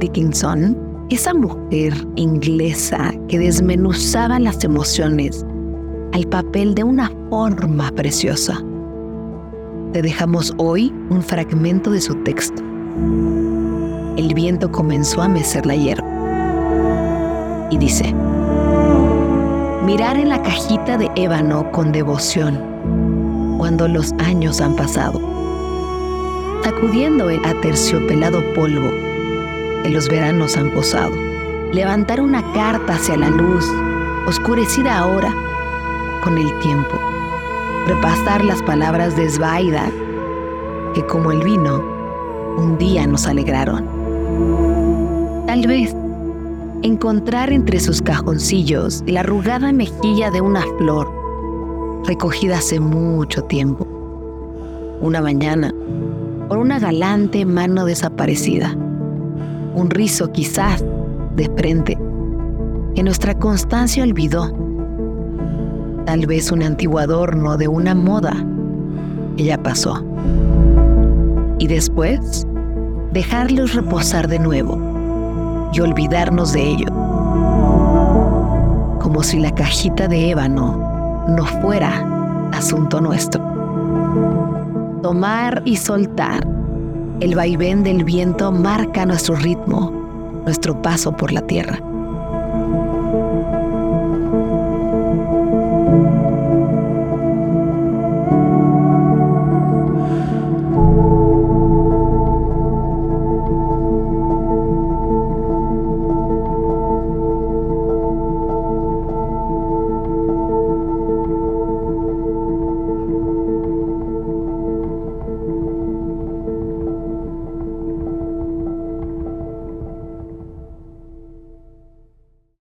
Dickinson, esa mujer inglesa que desmenuzaba las emociones al papel de una forma preciosa. Te dejamos hoy un fragmento de su texto. El viento comenzó a mecer la hierba. Y dice, mirar en la cajita de ébano con devoción cuando los años han pasado, sacudiendo el aterciopelado polvo que los veranos han posado, levantar una carta hacia la luz, oscurecida ahora con el tiempo, repasar las palabras de Svaida que como el vino un día nos alegraron. Tal vez encontrar entre sus cajoncillos la arrugada mejilla de una flor recogida hace mucho tiempo. Una mañana, por una galante mano desaparecida. Un rizo quizás de frente que nuestra constancia olvidó. Tal vez un antiguo adorno de una moda que ya pasó. Y después, dejarlos reposar de nuevo y olvidarnos de ello. Como si la cajita de ébano no fuera asunto nuestro. Tomar y soltar. El vaivén del viento marca nuestro ritmo, nuestro paso por la tierra.